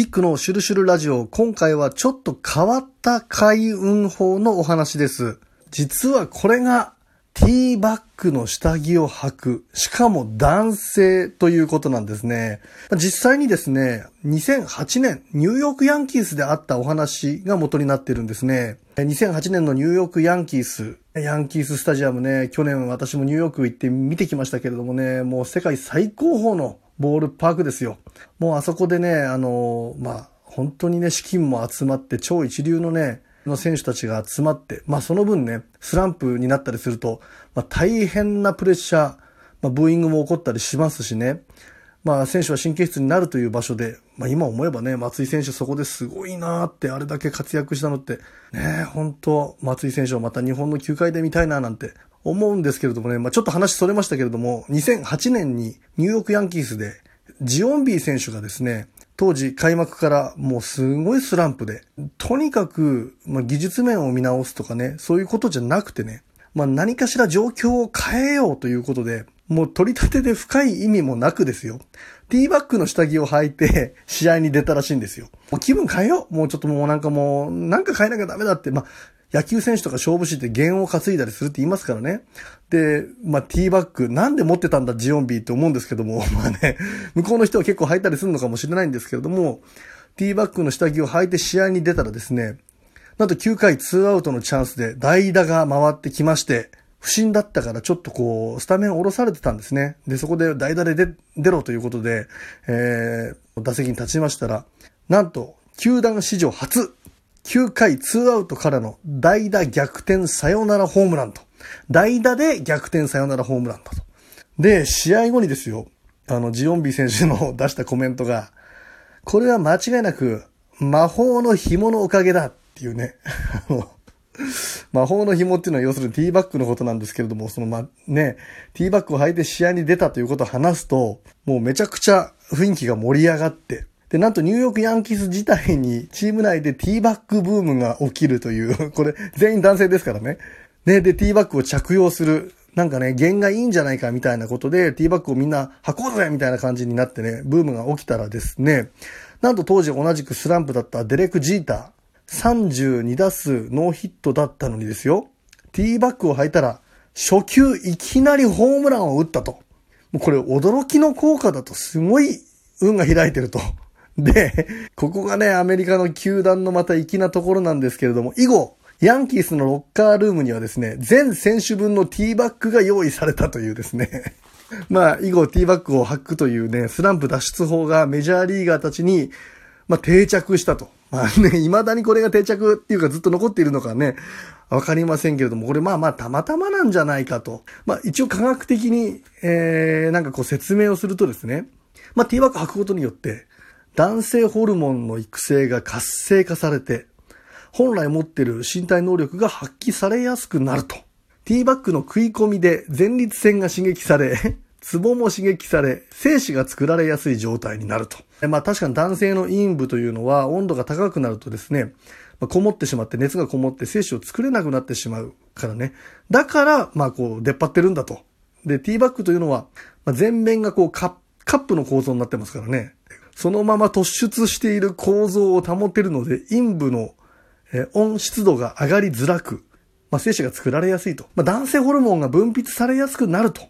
キックのシュルシュルラジオ、今回はちょっと変わった開運法のお話です。実はこれがティーバッグの下着を履く、しかも男性ということなんですね。実際にですね、2008年ニューヨークヤンキースであったお話が元になってるんですね。2008年のニューヨークヤンキース、ヤンキーススタジアムね、去年私もニューヨーク行って見てきましたけれどもね、もう世界最高峰のボールパークですよ。もうあそこでね、あの、まあ、本当にね、資金も集まって超一流のね、の選手たちが集まって、まあその分ね、スランプになったりすると、まあ大変なプレッシャー、まあブーイングも起こったりしますしね、まあ選手は神経質になるという場所で、まあ今思えばね、松井選手そこですごいなーってあれだけ活躍したのって、ね、本当松井選手をまた日本の球界で見たいななんて思うんですけれどもね、まあちょっと話それましたけれども、2008年にニューヨークヤンキースで、ジオンビー選手がですね、当時開幕からもうすごいスランプで、とにかく、ま、技術面を見直すとかね、そういうことじゃなくてね、まあ、何かしら状況を変えようということで、もう取り立てで深い意味もなくですよ。ティーバッグの下着を履いて試合に出たらしいんですよ。もう気分変えようもうちょっともうなんかもう、なんか変えなきゃダメだって、まあ、野球選手とか勝負師って弦を担いだりするって言いますからね。で、まあ、ティーバッグ、なんで持ってたんだジオンビーって思うんですけども、まあね、向こうの人は結構履いたりするのかもしれないんですけれども、ティーバッグの下着を履いて試合に出たらですね、なんと9回2アウトのチャンスで代打が回ってきまして、不審だったからちょっとこう、スタメンを下ろされてたんですね。で、そこで代打で出出ろということで、えー、打席に立ちましたら、なんと、球団史上初、9回2アウトからの代打逆転サヨナラホームランと。代打で逆転サヨナラホームランだと。で、試合後にですよ、あの、ジオンビー選手の出したコメントが、これは間違いなく魔法の紐のおかげだっていうね。魔法の紐っていうのは要するにティーバッグのことなんですけれども、そのま、ね、ティーバッグを履いて試合に出たということを話すと、もうめちゃくちゃ雰囲気が盛り上がって、で、なんとニューヨークヤンキース自体にチーム内でティーバッグブームが起きるという、これ全員男性ですからね。ね、で、 Tバックを着用する。なんかね、験がいいんじゃないかみたいなことで、 Tバックをみんな履こうぜみたいな感じになってね、ブームが起きたらですね、なんと当時同じくスランプだったデレク・ジーター、32打数ノーヒットだったのにですよ、 Tバックを履いたら、初球いきなりホームランを打ったと。もうこれ驚きの効果だとすごい運が開いてると。で、ここがね、アメリカの球団のまた粋なところなんですけれども、以後、ヤンキースのロッカールームにはですね、全選手分の Tバックが用意されたというですね。まあ、以後ティーバッグを履くというね、スランプ脱出法がメジャーリーガーたちに、まあ、定着したと。まあね、未だにこれが定着っていうかずっと残っているのかね、わかりませんけれども、これまあまあたまたまなんじゃないかと。まあ一応科学的に、えー、なんかこう説明をするとですね、まあティーバッグ履くことによって、男性ホルモンの育成が活性化されて、本来持っている身体能力が発揮されやすくなると。ティーバッグの食い込みで前立腺が刺激され、ツボも刺激され、精子が作られやすい状態になると。まあ確かに男性の陰部というのは温度が高くなるとですね、まあ、こもってしまって熱がこもって精子を作れなくなってしまうからね。だから、まあこう出っ張ってるんだと。で、ティーバッグというのは、まあ、全面がこうカップの構造になってますからね。そのまま突出している構造を保てるので、陰部のえ温湿度が上がりづらく、まあ、精子が作られやすいと。まあ、男性ホルモンが分泌されやすくなると。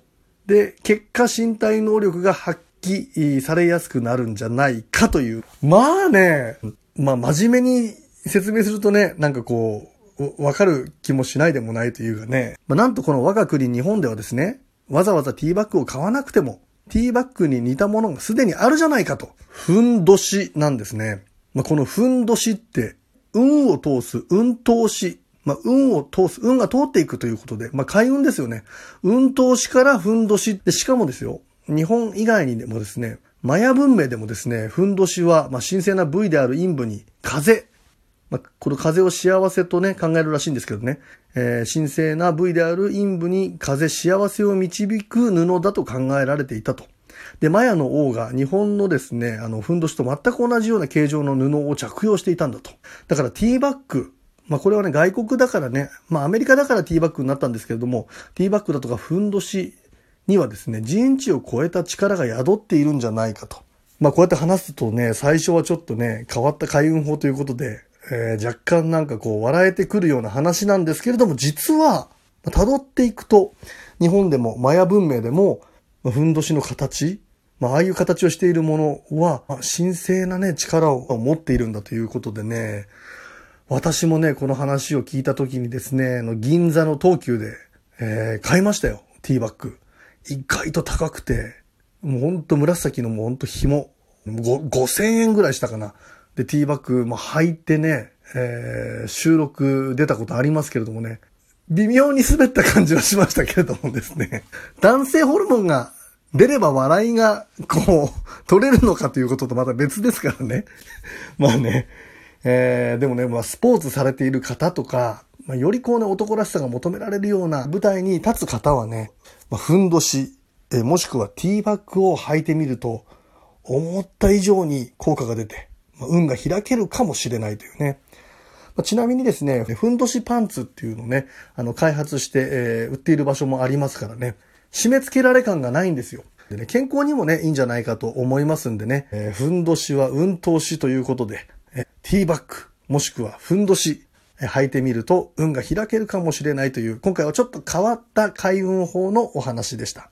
で、結果身体能力が発揮されやすくなるんじゃないかという。まあね、まあ真面目に説明するとね、なんかこう、わかる気もしないでもないというかね。まあなんとこの我が国日本ではですね、わざわざティーバッグを買わなくても、ティーバッグに似たものがすでにあるじゃないかと。ふんどしなんですね。まあ、このふんどしって、運を通す、運通し。まあ、運を通す、運が通っていくということで、まあ、開運ですよね。運通しからふんどしって、しかもですよ、日本以外にでもですね、マヤ文明でもですね、ふんどしは、まあ、神聖な部位である陰部に風、まあ、この風を幸せとね、考えるらしいんですけどね、えー、神聖な部位である陰部に風、幸せを導く布だと考えられていたと。で、マヤの王が日本のですね、あの、ふんどしと全く同じような形状の布を着用していたんだと。だからティーバッグ、まあこれはね、外国だからね、まあアメリカだからティーバッグになったんですけれども、ティーバッグだとかふんどしにはですね、人知を超えた力が宿っているんじゃないかとまあこうやって話すとね、最初はちょっとね、変わった開運法ということで、えー、若干なんかこう笑えてくるような話なんですけれども、実は、辿っていくと、日本でもマヤ文明でも、ふんどしの形、まあ、ああいう形をしているものは、神聖なね、力を持っているんだということでね、私もね、この話を聞いた時にですね、の銀座の東急で、えー、買いましたよ、ティーバッグ。意外と高くて、もうほんと紫のもうほんと紐、5000円ぐらいしたかな。で、ティーバッグ、まあ、履いてね、えー、収録出たことありますけれどもね、微妙に滑った感じはしましたけれどもですね、男性ホルモンが出れば笑いが、こう、取れるのかということとまた別ですからね。まあね、えー、でもね、まあ、スポーツされている方とか、まあ、よりこうね、男らしさが求められるような舞台に立つ方はね、まあ、ふんどし、えー、もしくはティーバッグを履いてみると、思った以上に効果が出て、運が開けるかもしれないというね。ま、ちなみにですね、ふんどしパンツっていうのをね、あの、開発して、えー、売っている場所もありますからね、締め付けられ感がないんですよ。でね、健康にもね、いいんじゃないかと思いますんでね、えー、ふんどしは運通しということで、えティーバッグ、もしくはふんどし、え履いてみると運が開けるかもしれないという、今回はちょっと変わった開運法のお話でした。